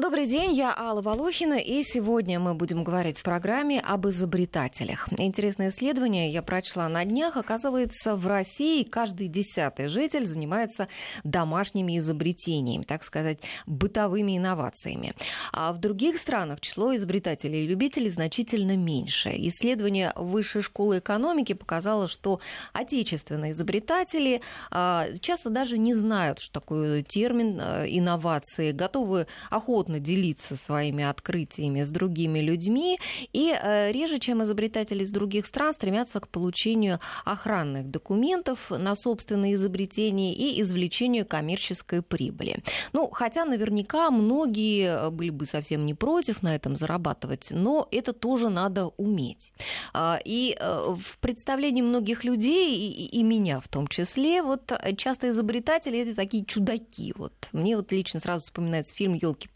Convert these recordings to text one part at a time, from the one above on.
Добрый день, я Алла Волохина, и сегодня мы будем говорить в программе об изобретателях. Интересное исследование я прочла на днях. Оказывается, в России каждый десятый житель занимается домашними изобретениями, так сказать, бытовыми инновациями. А в других странах число изобретателей и любителей значительно меньше. Исследование Высшей школы экономики показало, что отечественные изобретатели а, часто даже не знают, что такое термин а, инновации, готовы охотно охотно делиться своими открытиями с другими людьми и э, реже, чем изобретатели из других стран, стремятся к получению охранных документов на собственные изобретения и извлечению коммерческой прибыли. Ну, хотя наверняка многие были бы совсем не против на этом зарабатывать, но это тоже надо уметь. А, и э, в представлении многих людей, и меня в том числе, вот часто изобретатели это такие чудаки. Вот. Мне вот лично сразу вспоминается фильм «Елки»,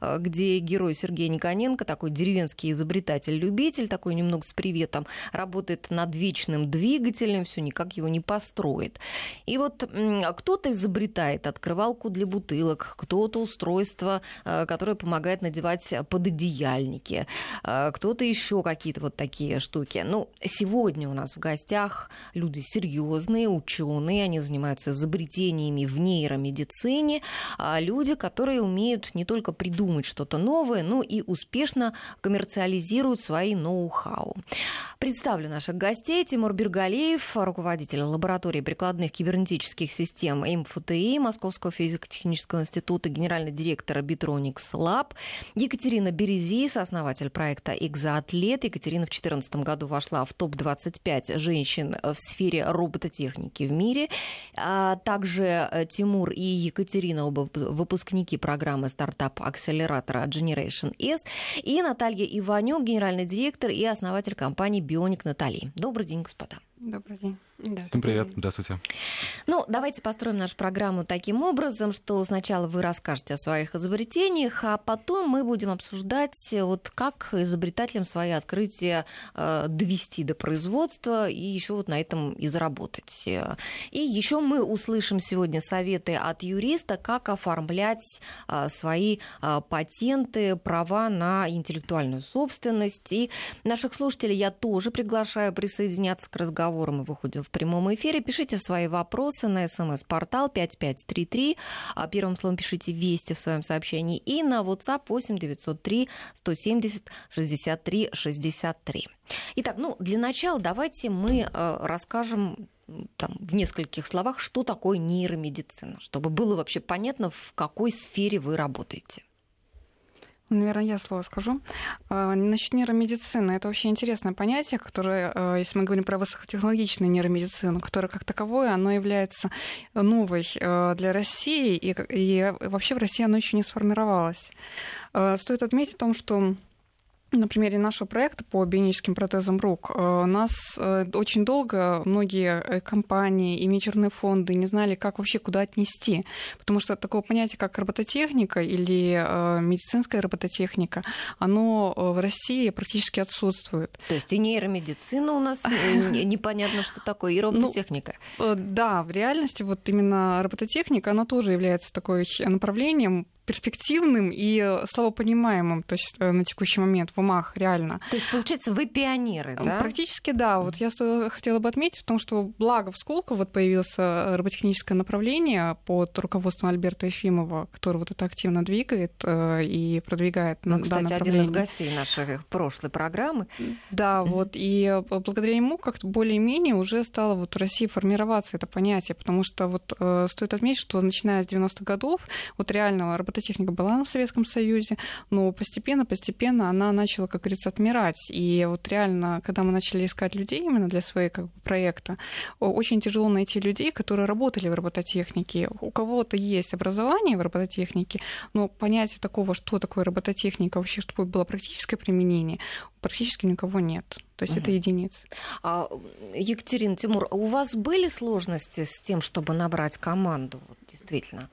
э, где герой Сергей Никоненко, такой деревенский изобретатель-любитель, такой немного с приветом, работает над вечным двигателем, все никак его не построит. И вот кто-то изобретает открывалку для бутылок, кто-то устройство, э, которое помогает надевать пододеяльники, э, кто-то еще какие-то вот такие штуки. Ну, сегодня у нас в гостях люди серьезные, ученые, они занимаются изобретениями в нейромедицине, а люди, которые умеют не только придумать что-то новое, но и успешно коммерциализируют свои ноу-хау. Представлю наших гостей. Тимур Бергалеев, руководитель лаборатории прикладных кибернетических систем МФТИ Московского физико-технического института, генеральный директор Bitronics Lab. Екатерина Берези, сооснователь проекта «Экзоатлет». Екатерина в 2014 году вошла в топ-25 женщин в сфере робототехники в мире. А также э, Тимур и Екатерина, оба выпускники программы «Старт стартап-акселератора Generation S, и Наталья Иванюк, генеральный директор и основатель компании Бионик Натали. Добрый день, господа. Добрый день. Да, Всем привет, здравствуйте. Ну, давайте построим нашу программу таким образом, что сначала вы расскажете о своих изобретениях, а потом мы будем обсуждать, вот как изобретателям свои открытия э, довести до производства и еще вот на этом и заработать. И еще мы услышим сегодня советы от юриста, как оформлять э, свои э, патенты, права на интеллектуальную собственность. И наших слушателей я тоже приглашаю присоединяться к разговору. Мы выходим в прямом эфире. Пишите свои вопросы на смс-портал 5533. А первым словом пишите «Вести» в своем сообщении. И на WhatsApp 8 903 170 63 63. Итак, ну, для начала давайте мы э, расскажем там, в нескольких словах, что такое нейромедицина, чтобы было вообще понятно, в какой сфере вы работаете. Наверное, я слово скажу. А, насчет нейромедицины. Это вообще интересное понятие, которое, а, если мы говорим про высокотехнологичную нейромедицину, которая как таковое, оно является новой а, для России, и, и вообще в России оно еще не сформировалось. Стоит отметить о том, что на примере нашего проекта по бионическим протезам рук у э, нас э, очень долго многие э, компании и вечерные фонды не знали, как вообще куда отнести, потому что такого понятия, как робототехника или медицинская робототехника, оно в России практически отсутствует. То есть и нейромедицина у нас непонятно, что такое, и ну, робототехника. да, в реальности вот именно робототехника, она тоже является такой направлением, перспективным и э, слабопонимаемым, то есть э, на текущий момент в умах реально. То есть, получается, вы пионеры, да? Практически да. Вот я хотела бы отметить в том, что благо в Сколково вот появилось э, роботехническое направление под руководством Альберта Ефимова, который вот это активно двигает и продвигает ну, кстати, один из гостей нашей прошлой программы. Да, вот, и благодаря ему как-то более-менее уже стало вот в России формироваться это понятие, потому что вот стоит отметить, что начиная с 90-х годов вот реально роботехническое робототехника была в Советском Союзе, но постепенно-постепенно она начала, как говорится, отмирать. И вот реально, когда мы начали искать людей именно для своего как бы, проекта, очень тяжело найти людей, которые работали в робототехнике. У кого-то есть образование в робототехнике, но понятие такого, что такое робототехника, вообще, чтобы было практическое применение, практически никого нет. То есть угу. это единицы. А, Екатерина, Тимур, у вас были сложности с тем, чтобы набрать команду, вот, действительно?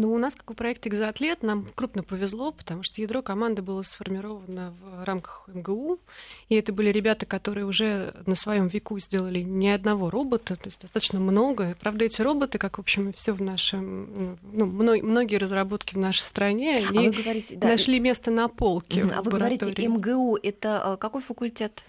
Ну, у нас, как у проекта «Экзоатлет», нам крупно повезло, потому что ядро команды было сформировано в рамках МГУ, и это были ребята, которые уже на своем веку сделали не одного робота, то есть достаточно много. Правда, эти роботы, как, в общем, все в нашем... Ну, многие разработки в нашей стране, а они а говорите, да, нашли место на полке. А вы говорите МГУ, это э, какой факультет?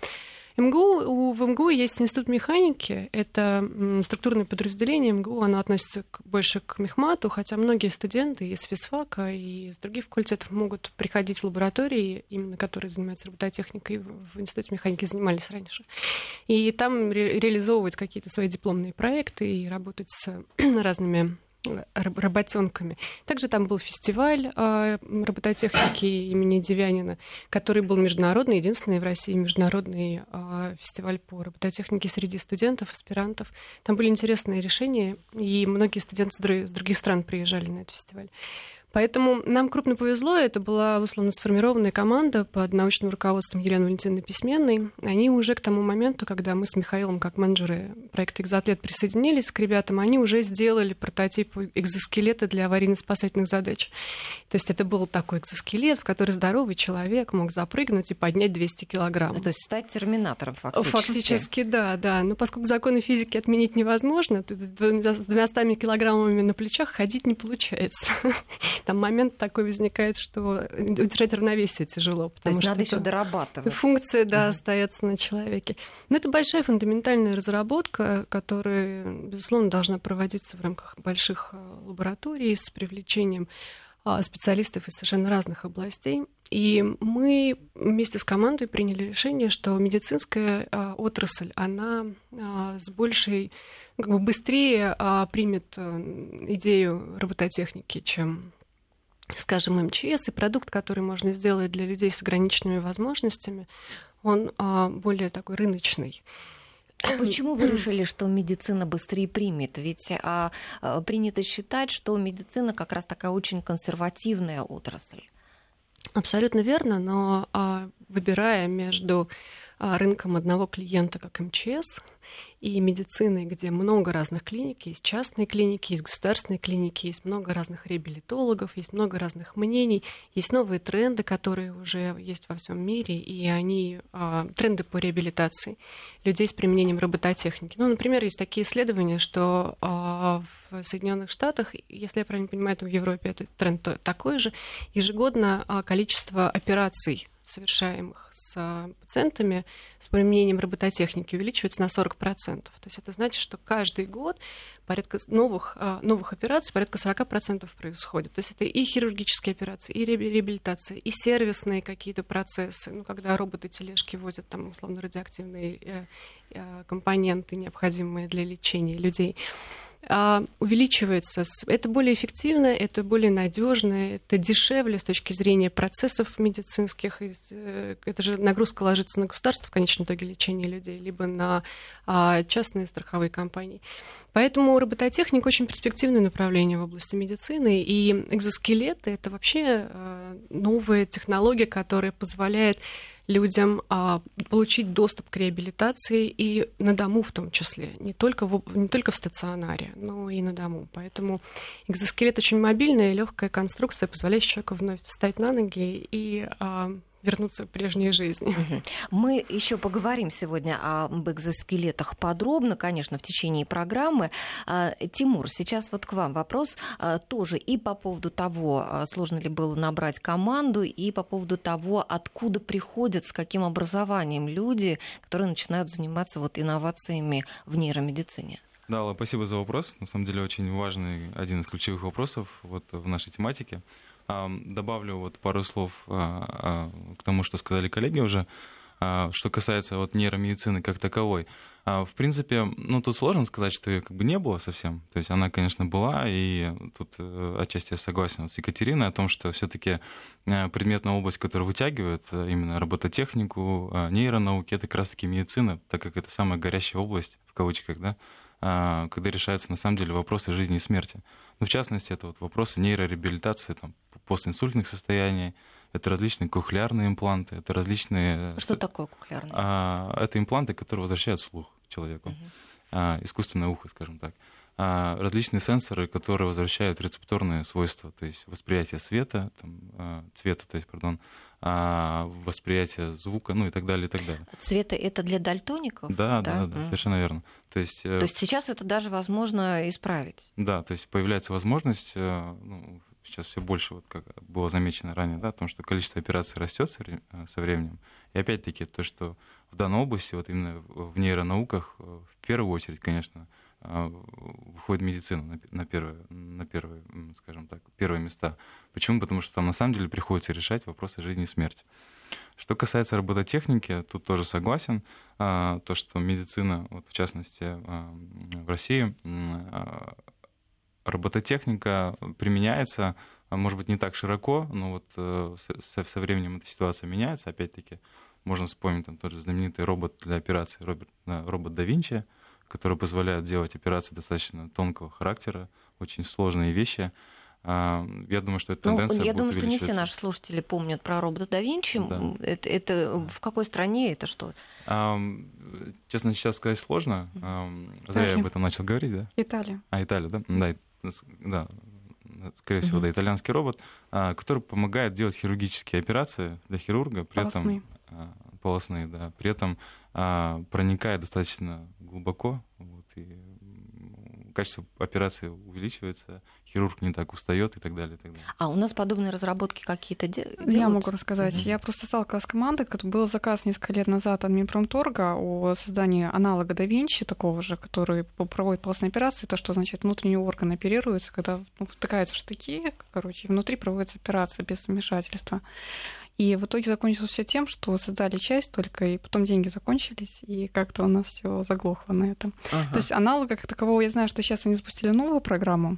МГУ, у, в МГУ есть институт механики, это структурное подразделение МГУ, оно относится к, больше к мехмату, хотя многие студенты из физфака и из других факультетов могут приходить в лаборатории, именно которые занимаются робототехникой, в институте механики занимались раньше, и там ре- реализовывать какие-то свои дипломные проекты и работать с разными работенками. Также там был фестиваль э, робототехники имени Девянина, который был международный, единственный в России международный э, фестиваль по робототехнике среди студентов, аспирантов. Там были интересные решения, и многие студенты с других стран приезжали на этот фестиваль. Поэтому нам крупно повезло. Это была условно сформированная команда под научным руководством Елены Валентиновны Письменной. Они уже к тому моменту, когда мы с Михаилом, как менеджеры проекта «Экзоатлет», присоединились к ребятам, они уже сделали прототип экзоскелета для аварийно-спасательных задач. То есть это был такой экзоскелет, в который здоровый человек мог запрыгнуть и поднять 200 килограмм. То есть стать терминатором фактически. Фактически, да, да. Но поскольку законы физики отменить невозможно, с 200 килограммами на плечах ходить не получается там момент такой возникает, что удержать равновесие тяжело. Потому То есть надо еще дорабатывать. Функция, да, угу. остается на человеке. Но это большая фундаментальная разработка, которая, безусловно, должна проводиться в рамках больших э, лабораторий с привлечением а, специалистов из совершенно разных областей. И мы вместе с командой приняли решение, что медицинская а, отрасль, она а, с большей, как бы быстрее примет э, идею робототехники, чем скажем, МЧС, и продукт, который можно сделать для людей с ограниченными возможностями, он а, более такой рыночный. А почему вы решили, что медицина быстрее примет? Ведь а, а, принято считать, что медицина как раз такая очень консервативная отрасль. Абсолютно верно, но а, выбирая между а, рынком одного клиента, как МЧС, и медициной, где много разных клиник, есть частные клиники, есть государственные клиники, есть много разных реабилитологов, есть много разных мнений, есть новые тренды, которые уже есть во всем мире, и они а, тренды по реабилитации людей с применением робототехники. Ну, например, есть такие исследования, что а, в Соединенных Штатах, если я правильно понимаю, то в Европе этот тренд такой же, ежегодно а, количество операций совершаемых с пациентами с применением робототехники увеличивается на 40%. То есть это значит, что каждый год порядка новых, а, новых операций порядка 40% происходит. То есть это и хирургические операции, и реабилитация, и сервисные какие-то процессы, ну, когда роботы-тележки возят там условно радиоактивные э, э, компоненты, необходимые для лечения людей. А, увеличивается. Это более эффективно, это более надежно, это дешевле с точки зрения процессов медицинских. Э, это же нагрузка ложится на государство в конечном итоге лечения людей, либо на а, частные страховые компании. Поэтому робототехника очень перспективное направление в области медицины, и экзоскелеты — это вообще э, новая технология, которая позволяет людям а, получить доступ к реабилитации и на дому в том числе, не только в, не только в стационаре, но и на дому. Поэтому экзоскелет очень мобильная легкая конструкция, позволяющая человеку вновь встать на ноги и а, вернуться к прежней жизни. Мы еще поговорим сегодня об экзоскелетах подробно, конечно, в течение программы. А, Тимур, сейчас вот к вам вопрос а, тоже и по поводу того, а, сложно ли было набрать команду, и по поводу того, откуда приходят, с каким образованием люди, которые начинают заниматься вот инновациями в нейромедицине. Да, спасибо за вопрос. На самом деле очень важный, один из ключевых вопросов вот в нашей тематике. Добавлю вот пару слов а, а, к тому, что сказали коллеги уже. А, что касается вот нейромедицины как таковой, в принципе, ну тут сложно сказать, что ее как бы не было совсем. То есть она, конечно, была, и тут э, отчасти я согласен с Екатериной о том, что все-таки э, предметная область, которая вытягивает э, именно робототехнику, нейронауки, это как раз-таки медицина, так как это самая горящая область, в кавычках, да, когда решаются на самом деле вопросы жизни и смерти. Ну, в частности, это вот вопросы нейрореабилитации там, постинсультных состояний, это различные кухлярные импланты, это различные... Что такое кухлярные? А, это импланты, которые возвращают слух человеку. Угу. А, искусственное ухо, скажем так. А, различные сенсоры, которые возвращают рецепторные свойства, то есть восприятие света, там, а, цвета, то есть, пардон, а, восприятие звука, ну и так далее, и так далее. Цвета это для дальтоников? Да, да, да, да совершенно верно. То есть, э, то есть сейчас это даже возможно исправить? Да, то есть появляется возможность, э, ну, сейчас все больше, вот как было замечено ранее, да, о том, что количество операций растет со временем. И опять-таки то, что в данной области, вот именно в нейронауках, э, в первую очередь, конечно, выходит медицина на первое, на первое, скажем так, первые места. Почему? Потому что там на самом деле приходится решать вопросы жизни и смерти. Что касается робототехники, тут тоже согласен. А, то, что медицина, вот в частности а, в России, робототехника применяется, может быть, не так широко, но вот э, со, временем эта ситуация меняется. Опять-таки, можно вспомнить там тот же знаменитый робот для операции, робот, робот да Винчи, который позволяет делать операции достаточно тонкого характера, очень сложные вещи. А, я думаю, что эта ну, тенденция Я думаю, что не все наши слушатели помнят про робота да Винчи. Да. Это, это в какой стране это что? А, честно, сейчас сказать сложно. А, зря я об этом начал говорить, да? Италия. А, Италия, да? Да, да скорее всего, угу. да, итальянский робот, а, который помогает делать хирургические операции для хирурга, при полостные. этом а, полостные, да, при этом а, проникает достаточно глубоко, вот, и качество операции увеличивается, хирург не так устает и так далее. И так далее. А у нас подобные разработки какие-то делаются? Я могу рассказать. Mm-hmm. Я просто сталкивалась с командой, был заказ несколько лет назад от Минпромторга о создании аналога да Винчи, такого же, который проводит полостные операции, то, что значит внутренний орган оперируется, когда ну, втыкаются штыки, короче, внутри проводится операция без вмешательства. И в итоге закончилось все тем, что создали часть только, и потом деньги закончились, и как-то у нас все заглохло на этом. Ага. То есть аналога как такового, я знаю, что сейчас они запустили новую программу,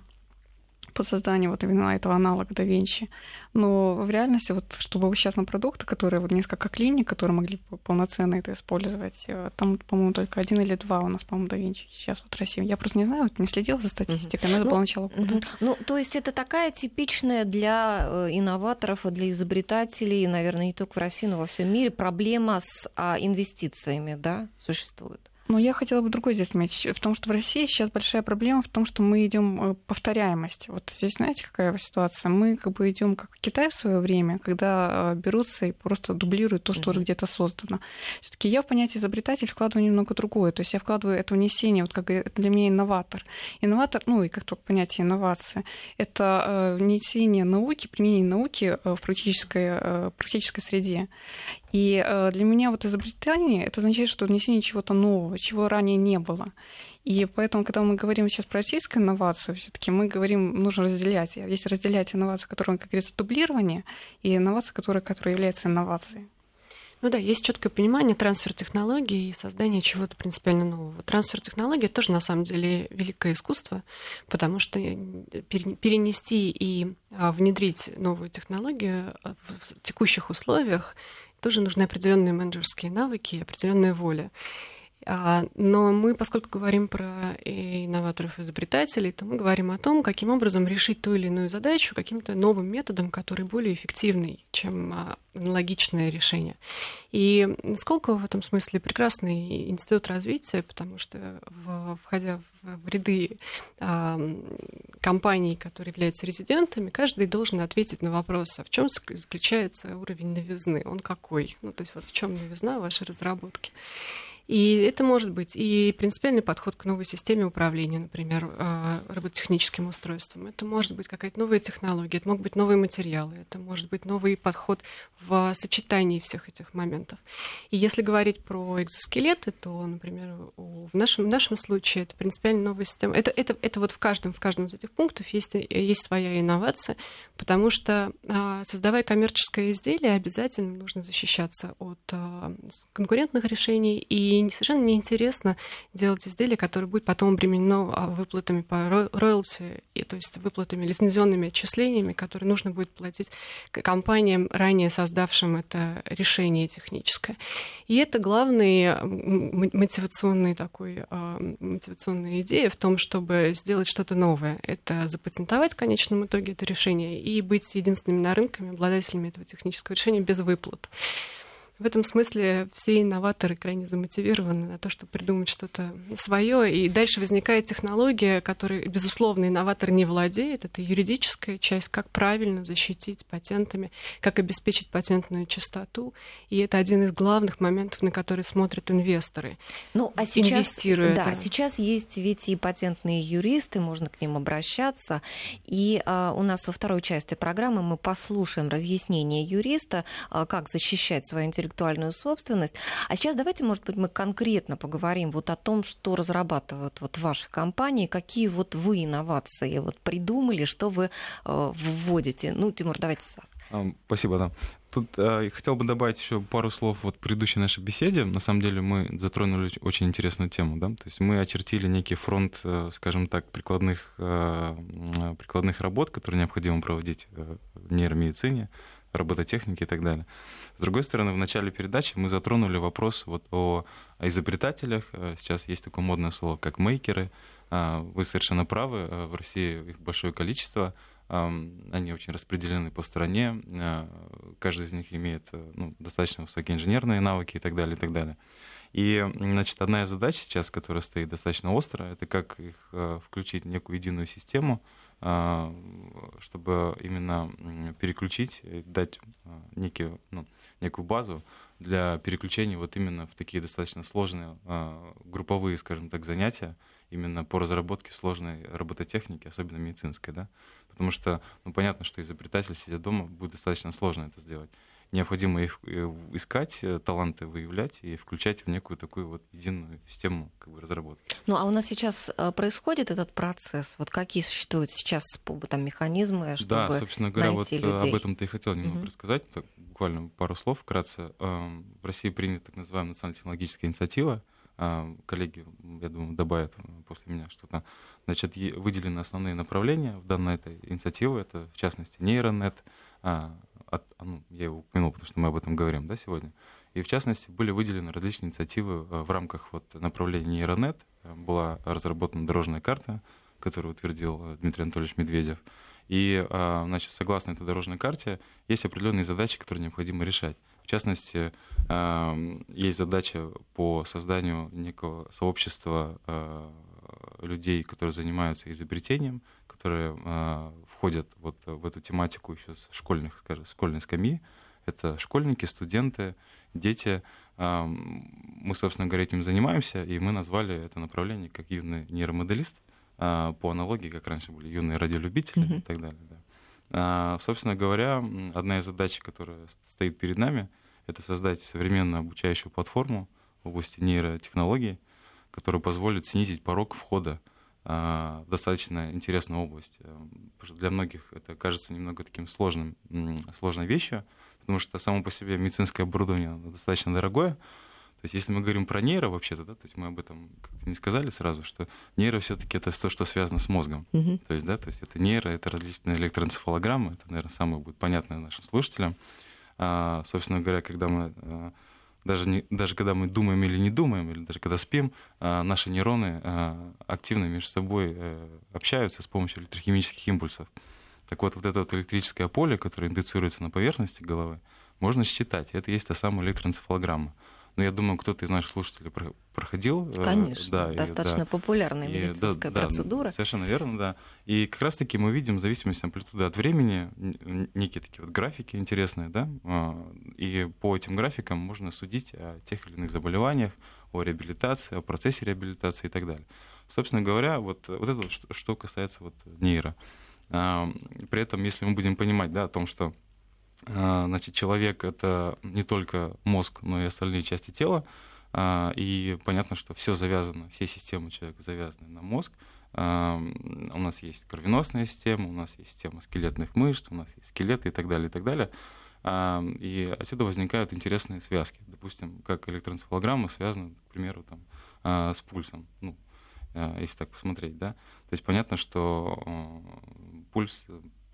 по созданию вот именно этого аналога да Винчи. Но в реальности, вот, чтобы сейчас на продукты, которые вот несколько клиник, которые могли полноценно это использовать, э, там, по-моему, только один или два у нас, по-моему, да Винчи сейчас вот в России. Я просто не знаю, вот не следила за статистикой, но это ну, было начало года. Ну, то есть это такая типичная для э, инноваторов, для изобретателей, наверное, не только в России, но во всем мире проблема с а, инвестициями, да, существует? Но я хотела бы другой здесь отметить, в том, что в России сейчас большая проблема в том, что мы идем э, повторяемость. Вот здесь, знаете, какая ситуация? Мы как бы идем как Китай в свое время, когда э, берутся и просто дублируют то, что уже где-то создано. Все-таки я в понятие изобретатель вкладываю немного другое. То есть я вкладываю это внесение, вот как для меня инноватор. Инноватор, ну и как только понятие инновации, это э, внесение науки, применение науки в практической, практической среде. И для меня вот изобретение это означает, что внесение чего-то нового чего ранее не было. И поэтому, когда мы говорим сейчас про российскую инновацию, все-таки мы говорим, нужно разделять. Есть разделять инновацию, которая, как говорится, дублирование, и инновация, которая, которая является инновацией. Ну да, есть четкое понимание трансфер технологий и создание чего-то принципиально нового. Трансфер технологий тоже на самом деле великое искусство, потому что перенести и а, внедрить новую технологию в текущих условиях тоже нужны определенные менеджерские навыки, определенная воля. А, но мы, поскольку говорим про инноваторов изобретателей, то мы говорим о том, каким образом решить ту или иную задачу каким-то новым методом, который более эффективный, чем аналогичное решение. И Сколково в этом смысле прекрасный институт развития, потому что, входя в ряды а, компаний, которые являются резидентами, каждый должен ответить на вопрос, а в чем заключается уровень новизны, он какой? Ну, то есть вот в чем новизна вашей разработки. И это может быть и принципиальный подход к новой системе управления, например, а, робототехническим устройством. Это может быть какая-то новая технология, это могут быть новые материалы, это может быть новый подход в сочетании всех этих моментов. И если говорить про экзоскелеты, то, например, в нашем, в нашем случае это принципиально новая система. Это, это, это вот в каждом, в каждом из этих пунктов есть, есть своя инновация, потому что а, создавая коммерческое изделие, обязательно нужно защищаться от а, конкурентных решений и и совершенно неинтересно делать изделие, которое будет потом обременено а, выплатами по роялти, то есть выплатами, лицензионными отчислениями, которые нужно будет платить компаниям, ранее создавшим это решение техническое. И это главный мотивационный такой, а, мотивационная идея в том, чтобы сделать что-то новое. Это запатентовать в конечном итоге это решение и быть единственными на рынке обладателями этого технического решения без выплат. В этом смысле все инноваторы крайне замотивированы на то, чтобы придумать что-то свое. И дальше возникает технология, которой, безусловно, инноватор не владеет. Это юридическая часть, как правильно защитить патентами, как обеспечить патентную чистоту. И это один из главных моментов, на которые смотрят инвесторы. Ну, а сейчас, инвестируя. Да, сейчас есть ведь и патентные юристы, можно к ним обращаться. И а, у нас во второй части программы мы послушаем разъяснение юриста, а, как защищать свою интеллектуальную интеллектуальную собственность. А сейчас давайте, может быть, мы конкретно поговорим вот о том, что разрабатывают вот ваши компании, какие вот вы инновации вот придумали, что вы э, вводите. Ну, Тимур, давайте с вас. Спасибо, да. Тут э, хотел бы добавить еще пару слов вот предыдущей нашей беседе. На самом деле мы затронули очень интересную тему, да. То есть мы очертили некий фронт, э, скажем так, прикладных, э, прикладных работ, которые необходимо проводить в нейромедицине, робототехники и так далее. С другой стороны, в начале передачи мы затронули вопрос вот о изобретателях. Э, сейчас есть такое модное слово, как мейкеры. А, вы совершенно правы, э, в России их большое количество. Они очень распределены по стране. Э, каждый из них имеет ну, достаточно высокие инженерные навыки и так далее, и так далее. И, значит, одна из задач сейчас, которая стоит достаточно остро, это как их включить в некую единую систему, чтобы именно переключить, дать а, некий, ну, некую базу для переключения вот именно в такие достаточно сложные а, групповые, скажем так, занятия, именно по разработке сложной робототехники, особенно медицинской, да, потому что, ну, понятно, что изобретатель, сидя дома, будет достаточно сложно это сделать необходимо их э, искать, э, таланты выявлять и включать в некую такую вот единую систему как бы, разработки. Ну, а у нас сейчас э, происходит этот процесс? Вот какие существуют сейчас там, механизмы, чтобы Да, собственно говоря, вот людей? об этом ты и хотел немного угу. рассказать. Так, буквально пару слов вкратце. Эм, в России принята так называемая национально-технологическая инициатива. Эм, коллеги, я думаю, добавят после меня что-то. Значит, выделены основные направления в данной этой инициативе. Это, в частности, нейронет, а, от, а, ну, я его упомянул, потому что мы об этом говорим да, сегодня. И в частности были выделены различные инициативы э, в рамках вот, направления нейронет. Э, была разработана дорожная карта, которую утвердил э, Дмитрий Анатольевич Медведев. И значит, согласно этой дорожной карте есть определенные задачи, которые необходимо решать. В частности, есть задача по созданию некого сообщества людей, которые занимаются изобретением, которые входят вот в эту тематику еще с школьных, скажем, школьной скамьи. Это школьники, студенты, дети. Мы, собственно говоря, этим занимаемся, и мы назвали это направление как юный нейромоделист, а, по аналогии, как раньше были юные радиолюбители mm-hmm. и так далее. Да. А, собственно говоря, одна из задач, которая стоит перед нами, это создать современную обучающую платформу в области нейротехнологий, которая позволит снизить порог входа а, достаточно интересную область. Э, для многих это кажется немного таким сложным, сложной вещью, потому что само по себе медицинское оборудование достаточно дорогое. То есть, если мы говорим про нейро вообще-то, да, то есть мы об этом не сказали сразу, что нейро все-таки это то, что связано с мозгом. Uh-huh. То есть, да, то есть это нейро, это различные электроэнцефалограммы, это, наверное, самое будет понятное нашим слушателям. А, собственно говоря, когда мы а, даже, не, даже когда мы думаем или не думаем, или даже когда спим, а, наши нейроны а, активно между собой э, общаются с помощью электрохимических импульсов. Так вот, вот это вот электрическое поле, которое индуцируется на поверхности головы, можно считать. Это есть та самая электроэнцефалограмма. Но я думаю, кто-то из наших слушателей проходил. Э, Конечно, да, достаточно и, да, популярная медицинская и, да, процедура. Да, совершенно верно, да. И как раз-таки мы видим в зависимости амплитуды от времени некие такие вот графики интересные, да, а, и по этим графикам можно судить о тех или иных заболеваниях, о реабилитации, о процессе реабилитации и так далее. Собственно говоря, вот, вот это что, касается вот нейро. А, при этом, если мы будем понимать да, о том, что значит, человек — это не только мозг, но и остальные части тела. А, и понятно, что все завязано, все системы человека завязаны на мозг. А, у нас есть кровеносная система, у нас есть система скелетных мышц, у нас есть скелеты и так далее, и так далее. И отсюда возникают интересные связки. Допустим, как электроэнцефалограмма связана, к примеру, там, с пульсом. Ну, если так посмотреть, да. То есть понятно, что пульс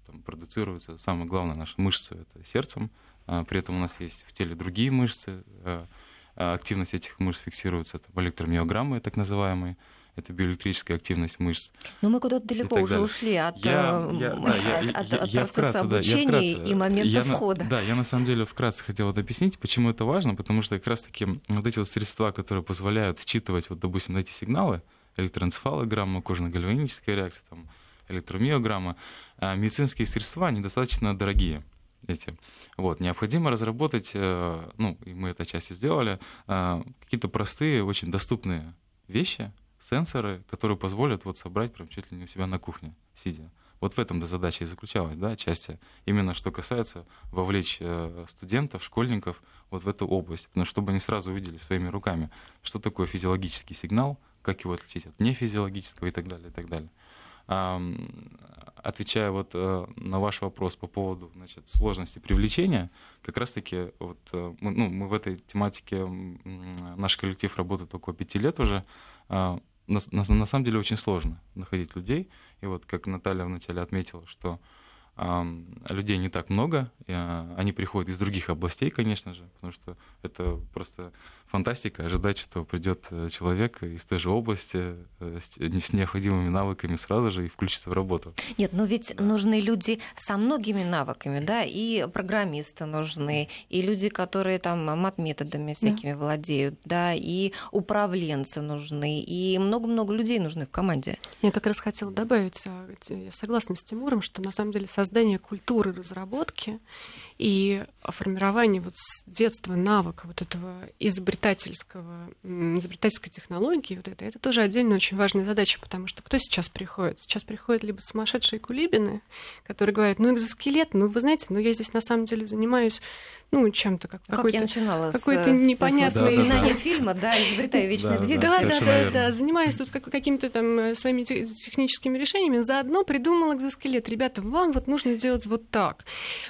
там, продуцируется, самое главное, наши мышцы, это сердцем, а, при этом у нас есть в теле другие мышцы, а, а активность этих мышц фиксируется там, электромиограммы, так называемые, это биоэлектрическая активность мышц. Но мы куда-то далеко уже далее. ушли от, я, э, я, да, я, от, я, от я процесса вкратце, обучения да, я вкратце, и момента я, входа. Да, я на самом деле вкратце хотел вот объяснить, почему это важно, потому что как раз-таки вот эти вот средства, которые позволяют считывать, вот, допустим, эти сигналы, электроэнцефалограмма, кожно-гальваническая реакция, там, электромиограмма, а медицинские средства, они достаточно дорогие эти. Вот, необходимо разработать, э, ну, и мы это части сделали, э, какие-то простые, очень доступные вещи, сенсоры, которые позволят вот собрать прям чуть ли не у себя на кухне, сидя. Вот в этом-то задача и заключалась, да, отчасти. Именно что касается вовлечь э, студентов, школьников вот в эту область, что чтобы они сразу увидели своими руками, что такое физиологический сигнал, как его отличить от нефизиологического и так далее, и так далее отвечая вот э, на ваш вопрос по поводу значит, сложности привлечения, как раз-таки вот э, мы, ну, мы в этой тематике, наш коллектив работает около пяти лет уже, а, на, на, на самом деле очень сложно находить людей. И вот как Наталья вначале отметила, что людей не так много, а, они приходят из других областей, конечно же, потому что это просто фантастика ожидать, что придет э, человек из той же области э, с необходимыми навыками сразу же и включится в работу. Нет, но ведь да. нужны люди со многими навыками, да, и программисты нужны, и люди, которые там мат-методами всякими да. владеют, да, и управленцы нужны, и много-много людей нужны в команде. Я как раз хотела добавить, а, я согласна с Тимуром, что на самом деле создание культуры разработки и формирование вот с детства навыка вот этого изобретательского, изобретательской технологии, вот это, это тоже отдельно очень важная задача, потому что кто сейчас приходит? Сейчас приходят либо сумасшедшие кулибины, которые говорят, ну, экзоскелет, ну, вы знаете, ну, я здесь на самом деле занимаюсь ну, чем-то как, как какой-то, я начинала какой-то с, непонятный... Да, да, да. фильма, да, изобретаю вечный двигатель. Да, да, да, да, занимаюсь тут какими-то там э, своими техническими решениями, заодно придумал экзоскелет. Ребята, вам вот нужно делать вот так.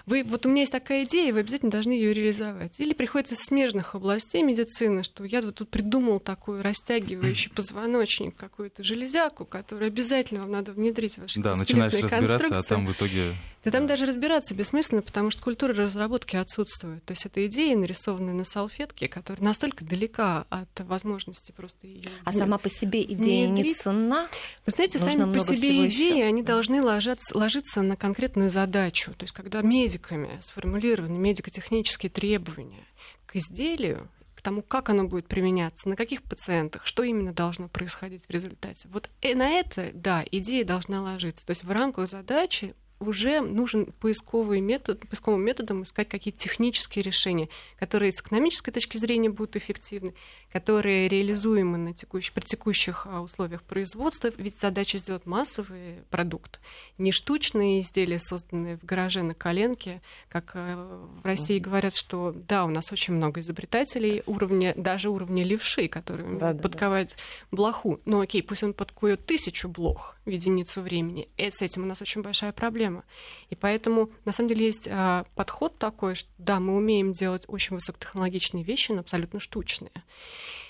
Вы, вот у меня есть такая идея, вы обязательно должны ее реализовать. Или приходится из смежных областей медицины, что я вот тут придумал такой растягивающий позвоночник, какую-то железяку, которую обязательно вам надо внедрить в ваши Да, начинаешь разбираться, а там в итоге... Да там даже разбираться бессмысленно, потому что культура разработки отсутствует. То есть это идея, нарисованная на салфетке, которая настолько далека от возможности просто ее. А сама по себе идея внедрить. не ценна? Вы знаете, Нужно сами по себе идеи, еще. они должны ложиться, ложиться на конкретную задачу. То есть когда медиками сформулированы медико-технические требования к изделию, к тому, как оно будет применяться, на каких пациентах, что именно должно происходить в результате. Вот э, на это, да, идея должна ложиться. То есть в рамках задачи уже нужен поисковый метод, поисковым методом искать какие-то технические решения, которые с экономической точки зрения будут эффективны, которые реализуемы на текущих, при текущих а, условиях производства. Ведь задача сделать массовый продукт, не штучные изделия, созданные в гараже на коленке, как а, в России говорят, что да, у нас очень много изобретателей уровня, даже уровня левши, которые да, подковать да. блоху. Ну окей, пусть он подкует тысячу блох в единицу времени. И с этим у нас очень большая проблема проблема. И поэтому, на самом деле, есть а, подход такой, что да, мы умеем делать очень высокотехнологичные вещи, но абсолютно штучные.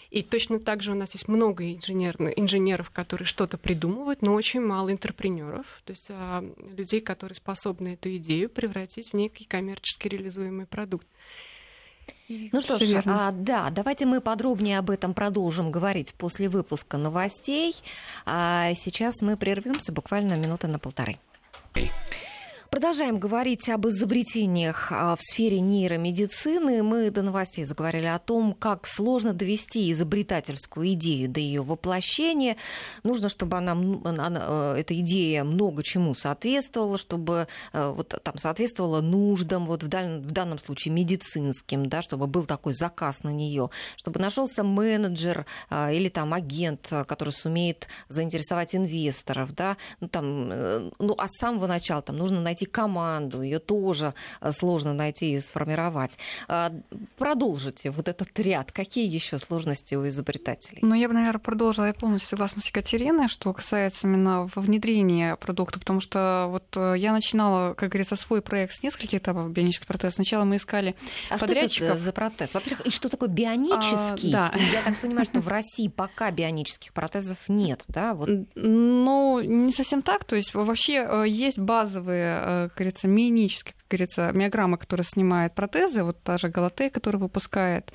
И точно так же у нас есть много инженеров, которые что-то придумывают, но очень мало интерпренеров, то есть а, людей, которые способны эту идею превратить в некий коммерчески реализуемый продукт. Ну что ж, а, да, давайте мы подробнее об этом продолжим говорить после выпуска новостей. А сейчас мы прервемся буквально минуты на полторы. Hey. Продолжаем говорить об изобретениях а, в сфере нейромедицины. Мы до новостей заговорили о том, как сложно довести изобретательскую идею до ее воплощения. Нужно, чтобы она, она, э, эта идея много чему соответствовала, чтобы э, вот, там, соответствовала нуждам, вот в, дан, в данном случае медицинским, да, чтобы был такой заказ на нее, чтобы нашелся менеджер а, или там агент, который сумеет заинтересовать инвесторов, да, ну, там, э, ну, а с самого начала там нужно найти найти команду, ее тоже э, сложно найти и сформировать. А, продолжите вот этот ряд. Какие еще сложности у изобретателей? Ну, я бы, наверное, продолжила. Я полностью согласна с Екатериной, что касается именно внедрения продукта, потому что вот э, я начинала, как говорится, свой проект с нескольких этапов бионический протез. Сначала мы искали а подрядчиков. Что это за протез? Во-первых, и что такое бионический? А, да. Я так понимаю, что в России пока бионических протезов нет, да? Вот. Ну, не совсем так. То есть вообще э, есть базовые как говорится, говорится, миограмма, которая снимает протезы, вот та же Галатей, которая выпускает,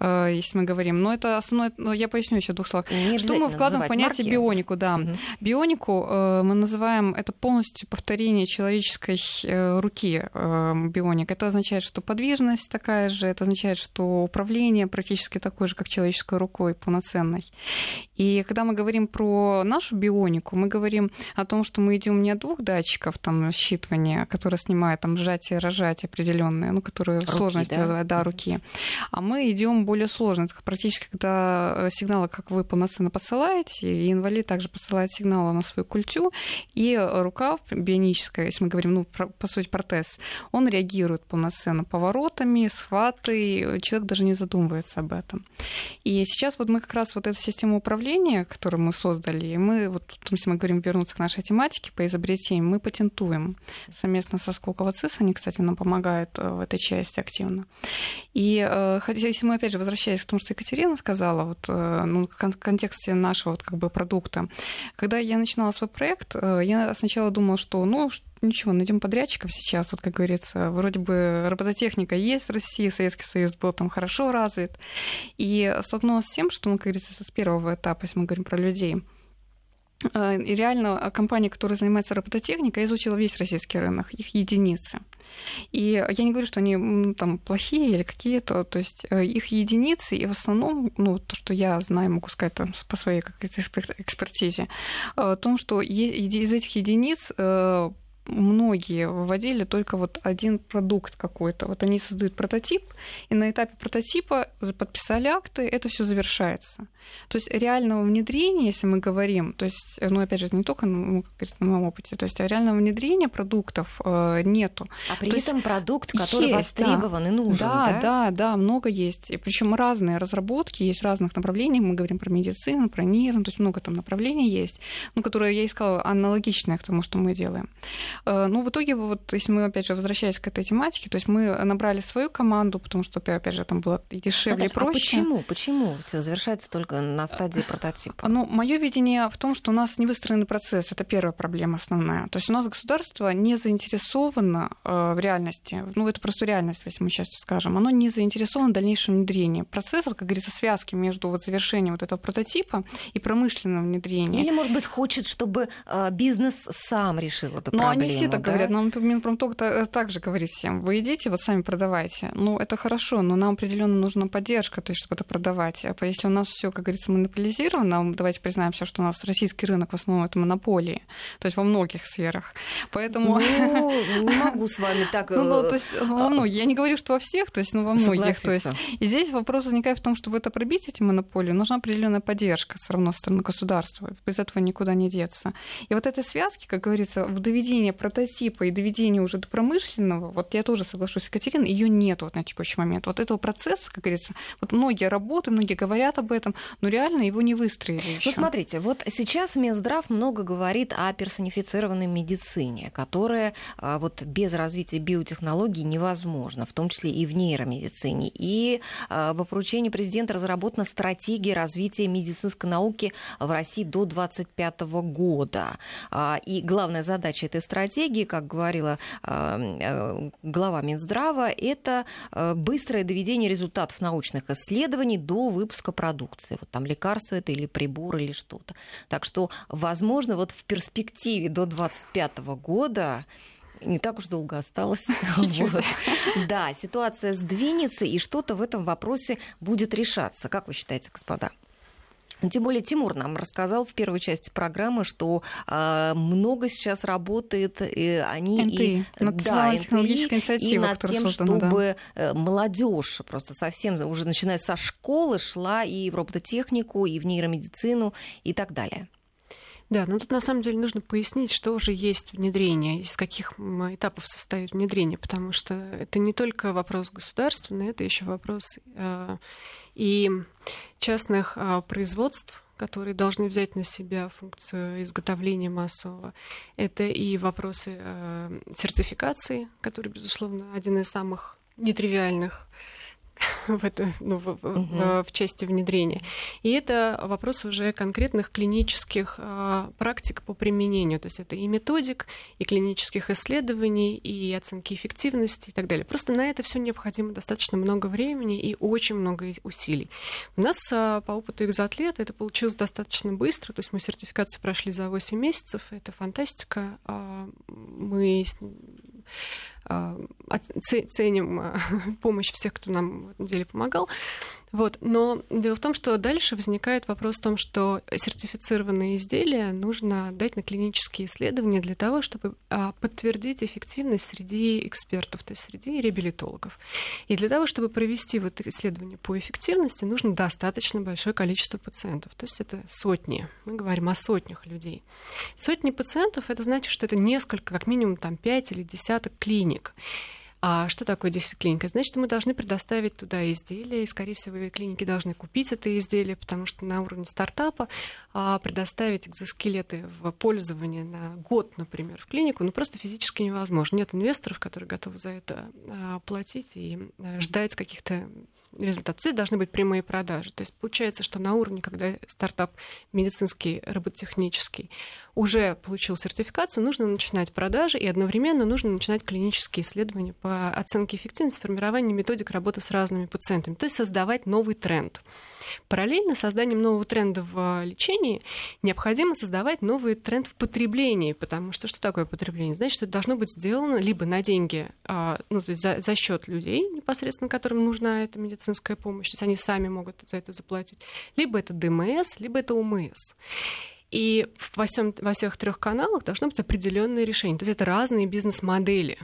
э, если мы говорим. Но это основное, но я поясню еще двух словах. Не что мы вкладываем в понятие марки. бионику, да. Угу. Бионику э, мы называем это полностью повторение человеческой э, руки бионик. Это означает, что подвижность такая же, это означает, что управление практически такое же, как человеческой рукой, полноценной. И когда мы говорим про нашу бионику, мы говорим о том, что мы идем не от двух датчиков там считывания, которые снимают там сжатие, рожатие определенные, ну, которые руки, сложности да? вызывают, да, руки. А мы идем более сложно. Это практически когда э, сигналы, как вы полноценно посылаете, и инвалид также посылает сигналы на свою культю, и рука бионическая, если мы говорим, ну, по сути, протез, он реагирует полноценно поворотами, схватой, человек даже не задумывается об этом. И сейчас вот мы как раз вот эту систему управления, которую мы создали, мы вот, если мы говорим вернуться к нашей тематике по изобретениям, мы патентуем совместно со Сколково ЦИС, они, кстати, нам помогают э, в этой части активно. И э, хотя, если мы, опять же, возвращаясь к тому, что Екатерина сказала, вот, э, ну, в контексте нашего вот, как бы, продукта, когда я начинала свой проект, я сначала думала, что, ну, ничего, найдем подрядчиков сейчас, вот как говорится, вроде бы робототехника есть в России, Советский Союз был там хорошо развит, и столкнулась с тем, что, ну, как говорится, с первого этапа, если мы говорим про людей, и реально компания, которая занимается робототехникой, изучила весь российский рынок, их единицы. И я не говорю, что они там плохие или какие-то, то есть э, их единицы, и в основном, ну, то, что я знаю, могу сказать там, по своей как экспертизе, э, о том, что из этих единиц многие выводили только вот один продукт какой-то. Вот они создают прототип, и на этапе прототипа подписали акты, это все завершается. То есть реального внедрения, если мы говорим, то есть, ну, опять же, это не только ну, на моем опыте, то есть реального внедрения продуктов э, нету. А при то этом есть, продукт, который есть, востребован да. и нужен, да? Да, да, да, много есть. Причем разные разработки есть разных направлений. Мы говорим про медицину, про нейрон, то есть много там направлений есть, ну, которые, я искала, аналогичные к тому, что мы делаем. Э, ну, в итоге, вот, если мы, опять же, возвращаясь к этой тематике, то есть мы набрали свою команду, потому что, опять же, там было и дешевле, Наташа, и проще. А почему? Почему все завершается только на стадии прототипа? Ну, мое видение в том, что у нас не выстроенный процесс. Это первая проблема основная. То есть у нас государство не заинтересовано э, в реальности, ну, это просто реальность, если мы сейчас скажем, оно не заинтересовано в дальнейшем внедрении. Процесс, как говорится, связки между вот завершением вот этого прототипа и промышленным внедрением. Или, может быть, хочет, чтобы э, бизнес сам решил эту Но проблему. Они все так да? говорят. Нам Минпромторг э, также говорит всем, вы идите, вот сами продавайте. Ну, это хорошо, но нам определенно нужна поддержка, то есть, чтобы это продавать. А если у нас все, как говорится, монополизировано, давайте признаем все, что у нас российский рынок в основном это монополии, то есть во многих сферах. Поэтому... Ну, не могу с вами так... Ну, ну, то есть во а, многих. Я не говорю, что во всех, то есть, ну, во многих. То есть, и здесь вопрос возникает в том, чтобы это пробить, эти монополии, нужна определенная поддержка все равно со стороны государства. Без этого никуда не деться. И вот этой связки, как говорится, в доведении прототипа и доведении уже до промышленного, вот я тоже соглашусь с Екатериной, ее нет вот на текущий момент. Вот этого процесса, как говорится, вот многие работают, многие говорят об этом, но реально его не выстроили еще. Ну, смотрите, вот сейчас Минздрав много говорит о персонифицированной медицине, которая а, вот без развития биотехнологий невозможно, в том числе и в нейромедицине. И а, по поручению президента разработана стратегия развития медицинской науки в России до 2025 года. А, и главная задача этой стратегии, как говорила э, глава Минздрава, это э, быстрое доведение результатов научных исследований до выпуска продукции. Вот там лекарство это или прибор или что-то. Так что, возможно, вот в перспективе до 2025 года не так уж долго осталось. Вот. Да, ситуация сдвинется, и что-то в этом вопросе будет решаться. Как вы считаете, господа? Ну, тем более Тимур нам рассказал в первой части программы, что э, много сейчас работает, и они НТИ, и, да, НТИ, и над тем, создана, чтобы да. Э, молодежь просто совсем уже начиная со школы шла и в робототехнику, и в нейромедицину и так далее. Да, но тут на самом деле нужно пояснить, что уже есть внедрение, из каких этапов состоит внедрение, потому что это не только вопрос государственный, это еще вопрос э, и частных э, производств, которые должны взять на себя функцию изготовления массового. Это и вопросы э, сертификации, который, безусловно, один из самых нетривиальных в, это, ну, в, угу. в, части внедрения. И это вопрос уже конкретных клинических э, практик по применению. То есть это и методик, и клинических исследований, и оценки эффективности и так далее. Просто на это все необходимо достаточно много времени и очень много усилий. У нас э, по опыту экзоатлета это получилось достаточно быстро. То есть мы сертификацию прошли за 8 месяцев. Это фантастика. Мы ценим а, помощь всех, кто нам в деле помогал. Вот. Но дело в том, что дальше возникает вопрос в том, что сертифицированные изделия нужно дать на клинические исследования для того, чтобы а, подтвердить эффективность среди экспертов, то есть среди реабилитологов. И для того, чтобы провести вот исследование по эффективности, нужно достаточно большое количество пациентов. То есть это сотни. Мы говорим о сотнях людей. Сотни пациентов это значит, что это несколько, как минимум там 5 или десяток клиник. А что такое 10 клиника? Значит, мы должны предоставить туда изделия, и, скорее всего, клиники должны купить это изделие, потому что на уровне стартапа а, предоставить экзоскелеты в пользование на год, например, в клинику, ну, просто физически невозможно. Нет инвесторов, которые готовы за это а, платить и а, ждать каких-то результат. Здесь должны быть прямые продажи. То есть получается, что на уровне, когда стартап медицинский, робототехнический уже получил сертификацию, нужно начинать продажи и одновременно нужно начинать клинические исследования по оценке эффективности, формированию методик работы с разными пациентами. То есть создавать новый тренд. Параллельно с созданием нового тренда в лечении необходимо создавать новый тренд в потреблении, потому что что такое потребление? Значит, что это должно быть сделано либо на деньги, а, ну, то есть за, за счет людей, непосредственно которым нужна эта медицинская помощь, то есть они сами могут за это заплатить, либо это ДМС, либо это УМС. И во, всем, во всех трех каналах должно быть определенное решение. То есть это разные бизнес-модели.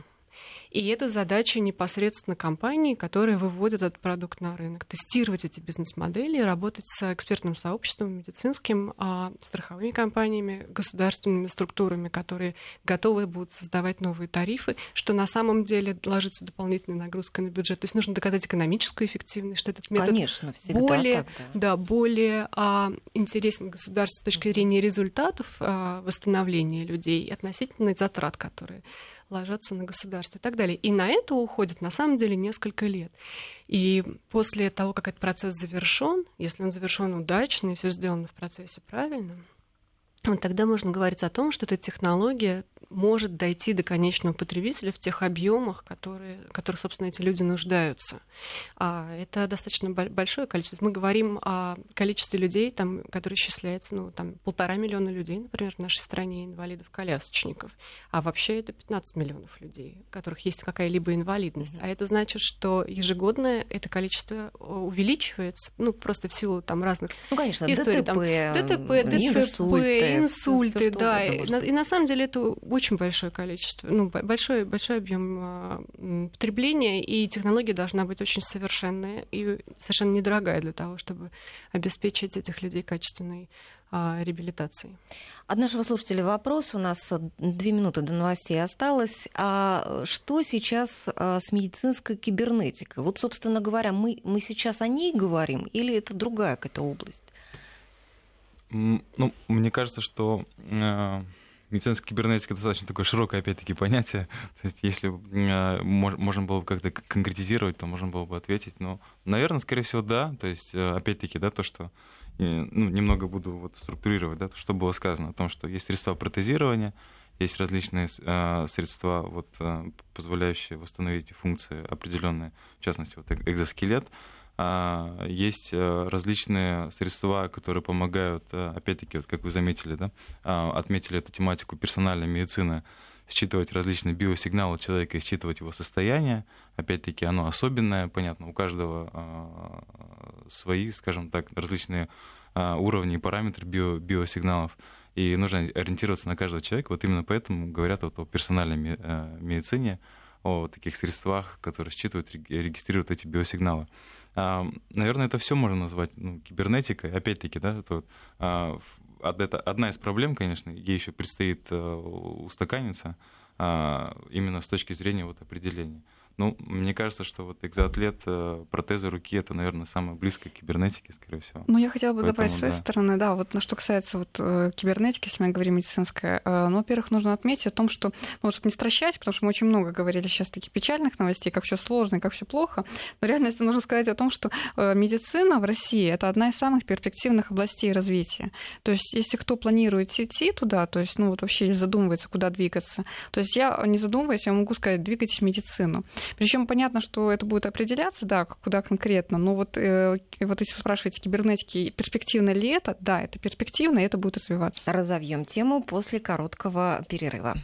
И это задача непосредственно компании, которая выводит этот продукт на рынок. Тестировать эти бизнес-модели, работать с экспертным сообществом, медицинским, а, страховыми компаниями, государственными структурами, которые готовы будут создавать новые тарифы, что на самом деле ложится дополнительной нагрузкой на бюджет. То есть нужно доказать экономическую эффективность, что этот метод Конечно, более, так, да. Да, более а, интересен государству с точки зрения результатов а, восстановления людей относительно затрат, которые ложатся на государство и так далее. И на это уходит на самом деле несколько лет. И после того, как этот процесс завершен, если он завершен удачно и все сделано в процессе правильно, тогда можно говорить о том, что эта технология может дойти до конечного потребителя в тех объемах, которые, которые, собственно, эти люди нуждаются. А это достаточно большое количество. Мы говорим о количестве людей, там, которые исчисляется, ну, там, полтора миллиона людей, например, в нашей стране инвалидов-колясочников. А вообще это 15 миллионов людей, у которых есть какая-либо инвалидность. А это значит, что ежегодно это количество увеличивается, ну, просто в силу там разных ну, конечно, историй. ДТП, там, ДТП, ДЦП, инсульты, инсульты да. И, и на самом деле это очень большое количество, ну, большой, большой объем а, потребления, и технология должна быть очень совершенная и совершенно недорогая для того, чтобы обеспечить этих людей качественной а, реабилитацией. От нашего слушателя вопрос. У нас две минуты до новостей осталось. А что сейчас а, с медицинской кибернетикой? Вот, собственно говоря, мы, мы сейчас о ней говорим или это другая какая-то область? Ну, мне кажется, что медицинская кибернетика достаточно такое широкое, опять-таки, понятие. То есть, если э, можно было бы как-то конкретизировать, то можно было бы ответить. Но, наверное, скорее всего, да. То есть, э, опять-таки, да, то, что э, ну, немного буду вот структурировать, да, то, что было сказано о том, что есть средства протезирования, есть различные э, средства, вот, э, позволяющие восстановить функции определенные, в частности, вот экзоскелет. А, есть э, различные средства, которые помогают, э, опять-таки, вот как вы заметили, да, а, отметили эту тематику персональной медицины, считывать различные биосигналы человека и считывать его состояние. Опять-таки, оно особенное, понятно, у каждого а, свои, скажем так, различные уровни и параметры био, биосигналов. И нужно ориентироваться на каждого человека. Вот именно поэтому говорят вот о персональной э, медицине, о таких средствах, которые считывают, регистрируют эти биосигналы. Наверное, это все можно назвать ну, кибернетикой. Опять-таки, да, это а, это одна из проблем, конечно, ей еще предстоит э, устаканиться а, именно с точки зрения вот определения. Ну, мне кажется, что вот экзоатлет, э, протезы руки это, наверное, самое близкое к кибернетике, скорее всего. Ну, я хотела бы Поэтому, добавить с своей да. стороны, да, вот на что касается вот э, кибернетики, если мы говорим медицинская, э, ну, во-первых, нужно отметить о том, что, ну, чтобы не стращать, потому что мы очень много говорили сейчас таких печальных новостей, как все сложно и как все плохо, но реальности нужно сказать о том, что медицина в России это одна из самых перспективных областей развития. То есть, если кто планирует идти туда, то есть, ну, вот вообще задумывается, куда двигаться, то есть я, не задумываясь, я могу сказать, двигайтесь в медицину. Причем понятно, что это будет определяться, да, куда конкретно, но вот, э, вот если вы спрашиваете кибернетики, перспективно ли это, да, это перспективно, и это будет развиваться. Разовьем тему после короткого перерыва.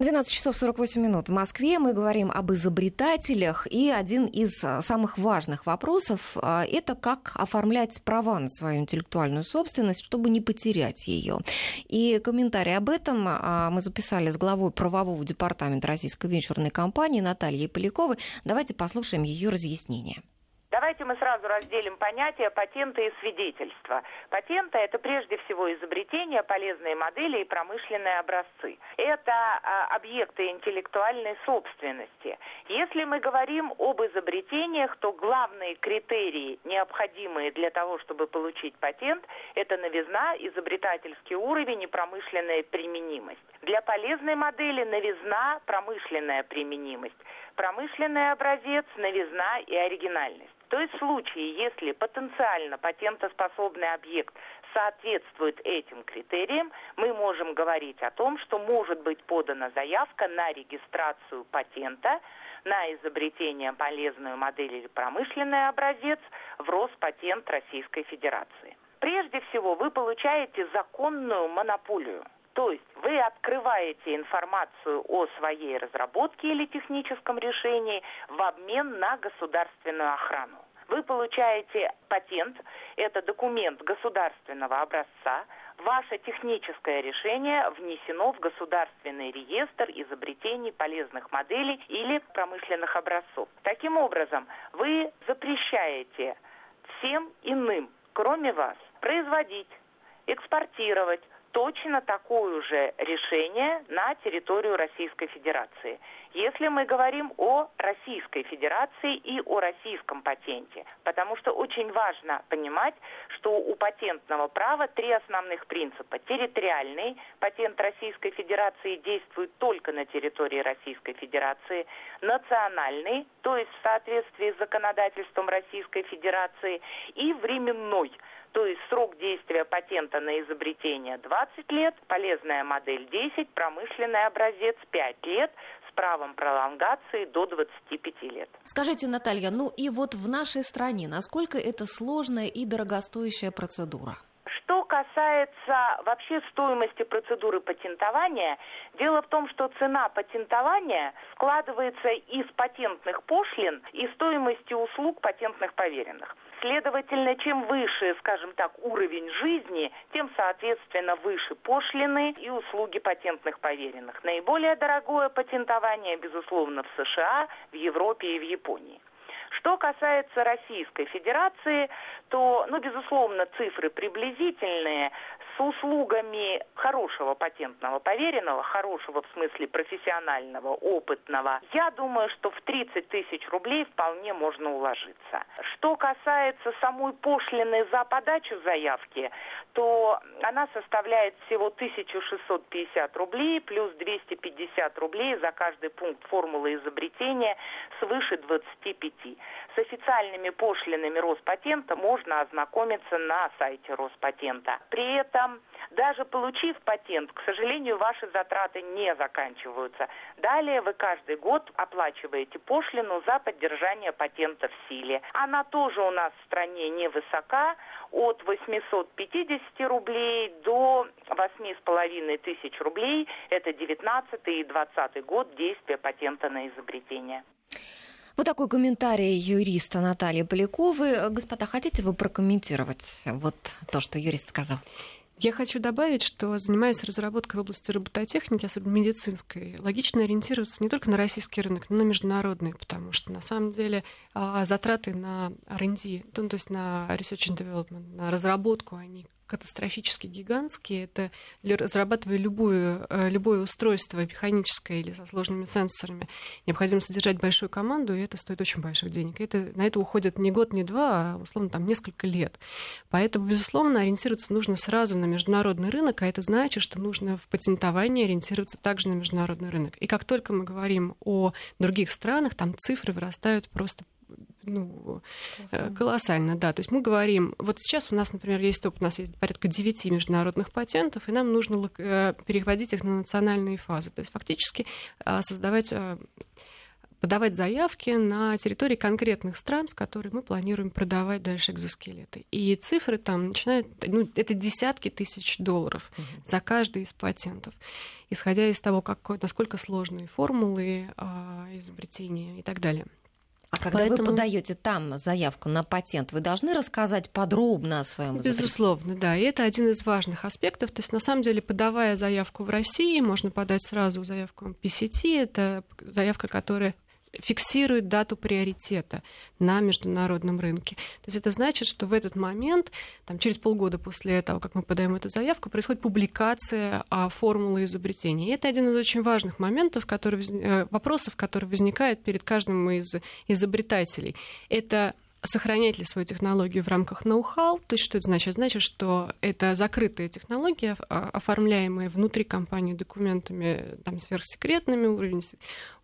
12 часов 48 минут в Москве. Мы говорим об изобретателях. И один из а, самых важных вопросов а, – это как оформлять права на свою интеллектуальную собственность, чтобы не потерять ее. И комментарий об этом а, мы записали с главой правового департамента российской венчурной компании Натальей Поляковой. Давайте послушаем ее разъяснение. Давайте мы сразу разделим понятия патента и свидетельства. Патента – это прежде всего изобретение, полезные модели и промышленные образцы. Это а, объекты интеллектуальной собственности. Если мы говорим об изобретениях, то главные критерии, необходимые для того, чтобы получить патент, это новизна, изобретательский уровень и промышленная применимость. Для полезной модели новизна, промышленная применимость. Промышленный образец, новизна и оригинальность. То есть в случае, если потенциально патентоспособный объект соответствует этим критериям, мы можем говорить о том, что может быть подана заявка на регистрацию патента на изобретение полезную модель или промышленный образец в Роспатент Российской Федерации. Прежде всего, вы получаете законную монополию. То есть вы открываете информацию о своей разработке или техническом решении в обмен на государственную охрану. Вы получаете патент, это документ государственного образца, ваше техническое решение внесено в государственный реестр изобретений полезных моделей или промышленных образцов. Таким образом, вы запрещаете всем иным, кроме вас, производить, экспортировать, точно такое же решение на территорию Российской Федерации. Если мы говорим о Российской Федерации и о российском патенте, потому что очень важно понимать, что у патентного права три основных принципа. Территориальный патент Российской Федерации действует только на территории Российской Федерации. Национальный, то есть в соответствии с законодательством Российской Федерации. И временной, то есть срок действия патента на изобретение 20 лет, полезная модель 10, промышленный образец 5 лет с правом пролонгации до 25 лет. Скажите, Наталья, ну и вот в нашей стране, насколько это сложная и дорогостоящая процедура? Что касается вообще стоимости процедуры патентования, дело в том, что цена патентования складывается из патентных пошлин и стоимости услуг патентных поверенных. Следовательно, чем выше, скажем так, уровень жизни, тем, соответственно, выше пошлины и услуги патентных поверенных. Наиболее дорогое патентование, безусловно, в США, в Европе и в Японии. Что касается Российской Федерации, то, ну, безусловно, цифры приблизительные с услугами хорошего патентного поверенного, хорошего в смысле профессионального, опытного, я думаю, что в 30 тысяч рублей вполне можно уложиться. Что касается самой пошлины за подачу заявки, то она составляет всего 1650 рублей плюс 250 рублей за каждый пункт формулы изобретения свыше 25. С официальными пошлинами Роспатента можно ознакомиться на сайте Роспатента. При этом даже получив патент, к сожалению, ваши затраты не заканчиваются. Далее вы каждый год оплачиваете пошлину за поддержание патента в силе. Она тоже у нас в стране невысока, от 850 рублей до 8,5 тысяч рублей. Это 19 и 20 год действия патента на изобретение. Вот такой комментарий юриста Натальи Поляковой. Господа, хотите вы прокомментировать вот то, что юрист сказал? Я хочу добавить, что занимаясь разработкой в области робототехники, особенно медицинской, логично ориентироваться не только на российский рынок, но и на международный, потому что на самом деле а, затраты на R&D, ну, то есть на research and development, на разработку, они катастрофически гигантские. Это разрабатывая любую, э, любое устройство механическое или со сложными сенсорами, необходимо содержать большую команду, и это стоит очень больших денег. И это, на это уходит не год, не два, а, условно, там несколько лет. Поэтому, безусловно, ориентироваться нужно сразу на международный рынок, а это значит, что нужно в патентовании ориентироваться также на международный рынок. И как только мы говорим о других странах, там цифры вырастают просто ну, колоссально. колоссально, да. То есть мы говорим, вот сейчас у нас, например, есть топ, у нас есть порядка 9 международных патентов, и нам нужно э, переводить их на национальные фазы. То есть фактически а, создавать подавать заявки на территории конкретных стран, в которые мы планируем продавать дальше экзоскелеты. И цифры там начинают, ну, это десятки тысяч долларов угу. за каждый из патентов, исходя из того, как, насколько сложные формулы изобретения и так далее. А когда Поэтому... вы подаете там заявку на патент, вы должны рассказать подробно о своем изобретении? Безусловно, да. И это один из важных аспектов. То есть, на самом деле, подавая заявку в России, можно подать сразу заявку PCT. Это заявка, которая фиксирует дату приоритета на международном рынке. То есть это значит, что в этот момент, там, через полгода после того, как мы подаем эту заявку, происходит публикация а, формулы изобретения. И это один из очень важных моментов, который, э, вопросов, которые возникают перед каждым из изобретателей. Это сохранять ли свою технологию в рамках ноу-хау. То есть что это значит? Значит, что это закрытая технология, а, оформляемая внутри компании документами там, сверхсекретными, уровень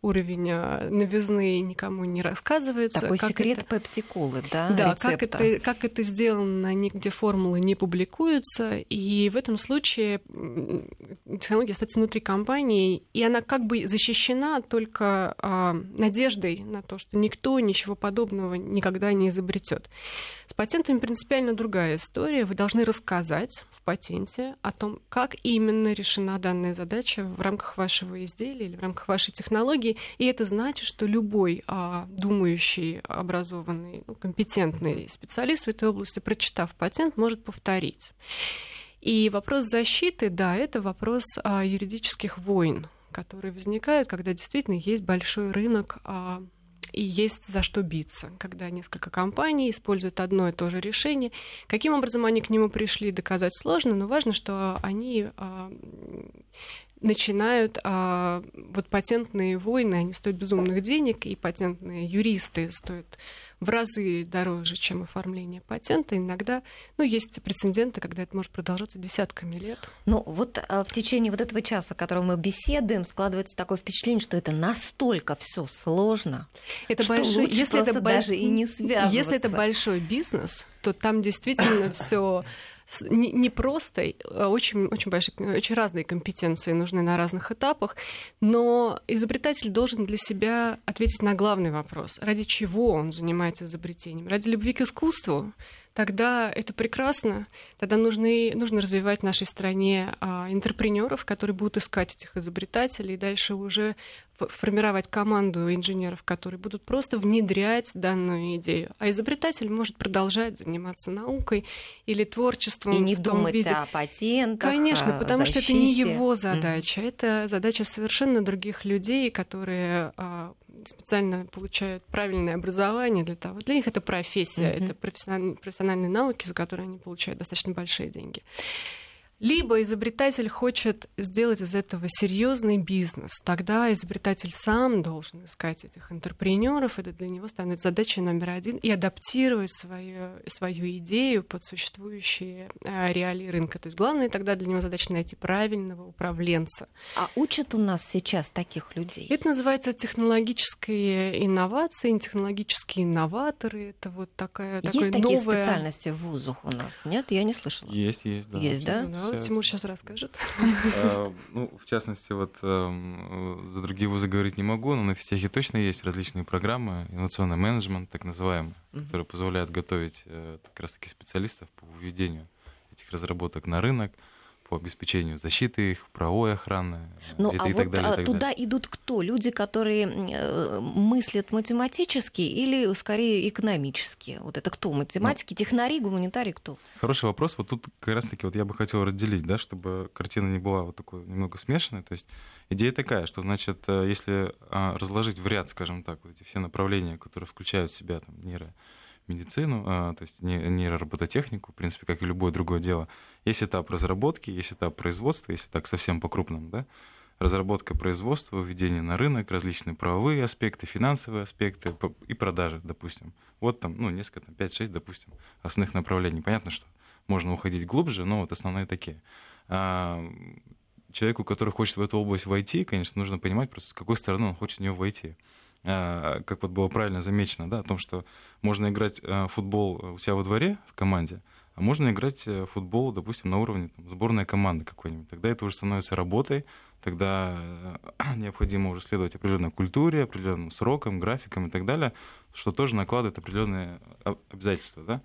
уровень а, новизны никому не рассказывается. Такой как секрет это... пепси-колы, да? Да, как это, как это сделано, нигде формулы не публикуются, и в этом случае технология остается внутри компании, и она как бы защищена только а, надеждой на то, что никто ничего подобного никогда не изобретет. С патентами принципиально другая история. Вы должны рассказать в патенте о том, как именно решена данная задача в рамках вашего изделия или в рамках вашей технологии. И это значит, что любой а, думающий, образованный, ну, компетентный специалист в этой области, прочитав патент, может повторить. И вопрос защиты, да, это вопрос а, юридических войн, которые возникают, когда действительно есть большой рынок а, и есть за что биться, когда несколько компаний используют одно и то же решение. Каким образом они к нему пришли, доказать сложно, но важно, что они а, начинают а, вот патентные войны, они стоят безумных денег, и патентные юристы стоят в разы дороже, чем оформление патента. Иногда, ну, есть прецеденты, когда это может продолжаться десятками лет. Ну, вот а, в течение вот этого часа, в котором мы беседуем, складывается такое впечатление, что это настолько все сложно, это что большой, лучше если это даже и не связываться. Если это большой бизнес, то там действительно все не, не просто, а очень, очень, большие, очень разные компетенции нужны на разных этапах, но изобретатель должен для себя ответить на главный вопрос. Ради чего он занимается изобретением? Ради любви к искусству? тогда это прекрасно. Тогда нужно, нужно развивать в нашей стране а, интерпренеров, которые будут искать этих изобретателей, и дальше уже формировать команду инженеров, которые будут просто внедрять данную идею. А изобретатель может продолжать заниматься наукой или творчеством. И не в том думать виде. о патентах. Конечно, потому защите. что это не его задача. Mm-hmm. Это задача совершенно других людей, которые а, специально получают правильное образование для того. Для них это профессия, mm-hmm. это профессиональные, профессиональные науки, за которые они получают достаточно большие деньги. Либо изобретатель хочет сделать из этого серьезный бизнес. Тогда изобретатель сам должен искать этих интерпренеров. Это для него станет задачей номер один и адаптировать свою, свою идею под существующие а, реалии рынка. То есть главное тогда для него задача найти правильного управленца. А учат у нас сейчас таких людей? Это называется технологические инновации, технологические инноваторы. Это вот такая Есть такая такие новая... специальности в вузах у нас? Нет, я не слышала. Есть, есть, да. Есть, да? Сейчас... Тимур сейчас расскажет. А, ну, в частности, вот эм, за другие вузы говорить не могу, но на физтехе точно есть различные программы, инновационный менеджмент, так называемый, которые позволяют готовить э, как раз-таки специалистов по введению этих разработок на рынок, по обеспечению защиты их, правовой охраны ну, и, а и вот так далее. А так туда далее. идут кто? Люди, которые э, мыслят математически или скорее экономически? Вот это кто? Математики, ну, технари, гуманитарии, кто? Хороший вопрос. Вот тут как раз-таки вот я бы хотел разделить, да, чтобы картина не была вот такой немного смешанной. То есть идея такая, что, значит, э, если а, разложить в ряд, скажем так, вот эти все направления, которые включают в себя там, нейро медицину, а, то есть нейроробототехнику, в принципе, как и любое другое дело. Есть этап разработки, есть этап производства, если так совсем по-крупному, да, разработка производства, введение на рынок, различные правовые аспекты, финансовые аспекты и продажи, допустим. Вот там, ну, несколько, там, 5-6, допустим, основных направлений. Понятно, что можно уходить глубже, но вот основные такие. А человеку, который хочет в эту область войти, конечно, нужно понимать просто, с какой стороны он хочет в нее войти. А, как вот было правильно замечено, да, о том, что можно играть в футбол у себя во дворе в команде, а можно играть в футбол, допустим, на уровне там, сборной команды какой-нибудь. Тогда это уже становится работой, тогда необходимо уже следовать определенной культуре, определенным срокам, графикам и так далее, что тоже накладывает определенные обязательства, да.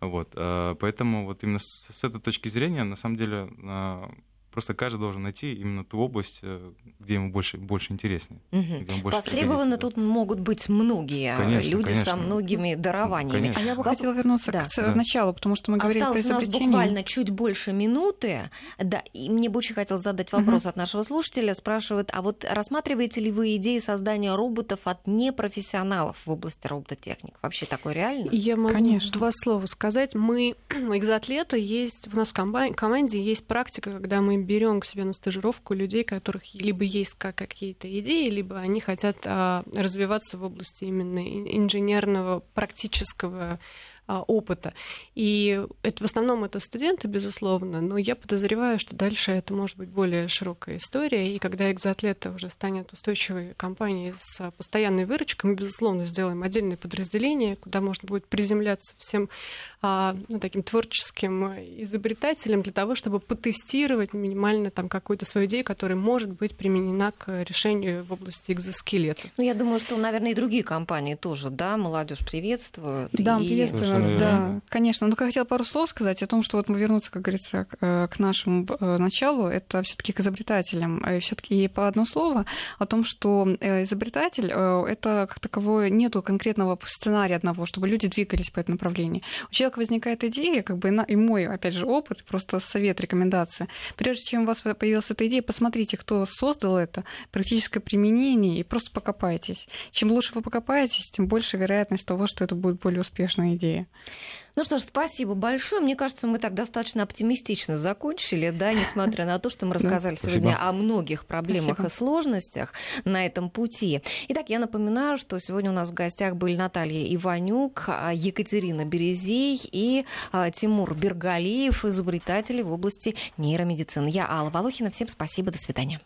Вот, а, поэтому вот именно с этой точки зрения, на самом деле, а, Просто каждый должен найти именно ту область, э, где ему больше, больше интереснее. Угу. больше Востребованы тут могут быть многие конечно, люди конечно. со многими дарованиями. Конечно. А я бы хотела вернуться да. к да. началу, потому что мы говорили Осталось про изобретение. у нас буквально чуть больше минуты. Да, и мне бы очень хотелось задать вопрос угу. от нашего слушателя. Спрашивают, а вот рассматриваете ли вы идеи создания роботов от непрофессионалов в области робототехник? Вообще такое реально? Я могу конечно. два слова сказать. Мы, экзоатлеты, есть, у нас в команде есть практика, когда мы берем к себе на стажировку людей, которых либо есть как какие-то идеи, либо они хотят а, развиваться в области именно инженерного практического опыта. И это в основном это студенты, безусловно, но я подозреваю, что дальше это может быть более широкая история. И когда экзоатлеты уже станет устойчивой компанией с постоянной выручкой, мы, безусловно, сделаем отдельное подразделение, куда можно будет приземляться всем а, ну, таким творческим изобретателем для того, чтобы потестировать минимально там какую-то свою идею, которая может быть применена к решению в области экзоскелета. Ну, я думаю, что, наверное, и другие компании тоже, да, молодежь приветствуют. Да, и... приветствую, да, конечно. Ну, хотела пару слов сказать о том, что вот мы вернуться, как говорится, к э, нашему э, началу, это все таки к изобретателям. И все таки по одно слово о том, что э, изобретатель, это как таковое, нету конкретного сценария одного, чтобы люди двигались по этому направлению. У человека возникает идея, как бы и мой, опять же, опыт, просто совет, рекомендация. Прежде чем у вас появилась эта идея, посмотрите, кто создал это, практическое применение, и просто покопайтесь. Чем лучше вы покопаетесь, тем больше вероятность того, что это будет более успешная идея. Ну что ж, спасибо большое. Мне кажется, мы так достаточно оптимистично закончили, да, несмотря на то, что мы рассказали да, сегодня о многих проблемах спасибо. и сложностях на этом пути. Итак, я напоминаю, что сегодня у нас в гостях были Наталья Иванюк, а, Екатерина Березей и а, Тимур Бергалиев, изобретатели в области нейромедицины. Я Алла Волохина. Всем спасибо. До свидания.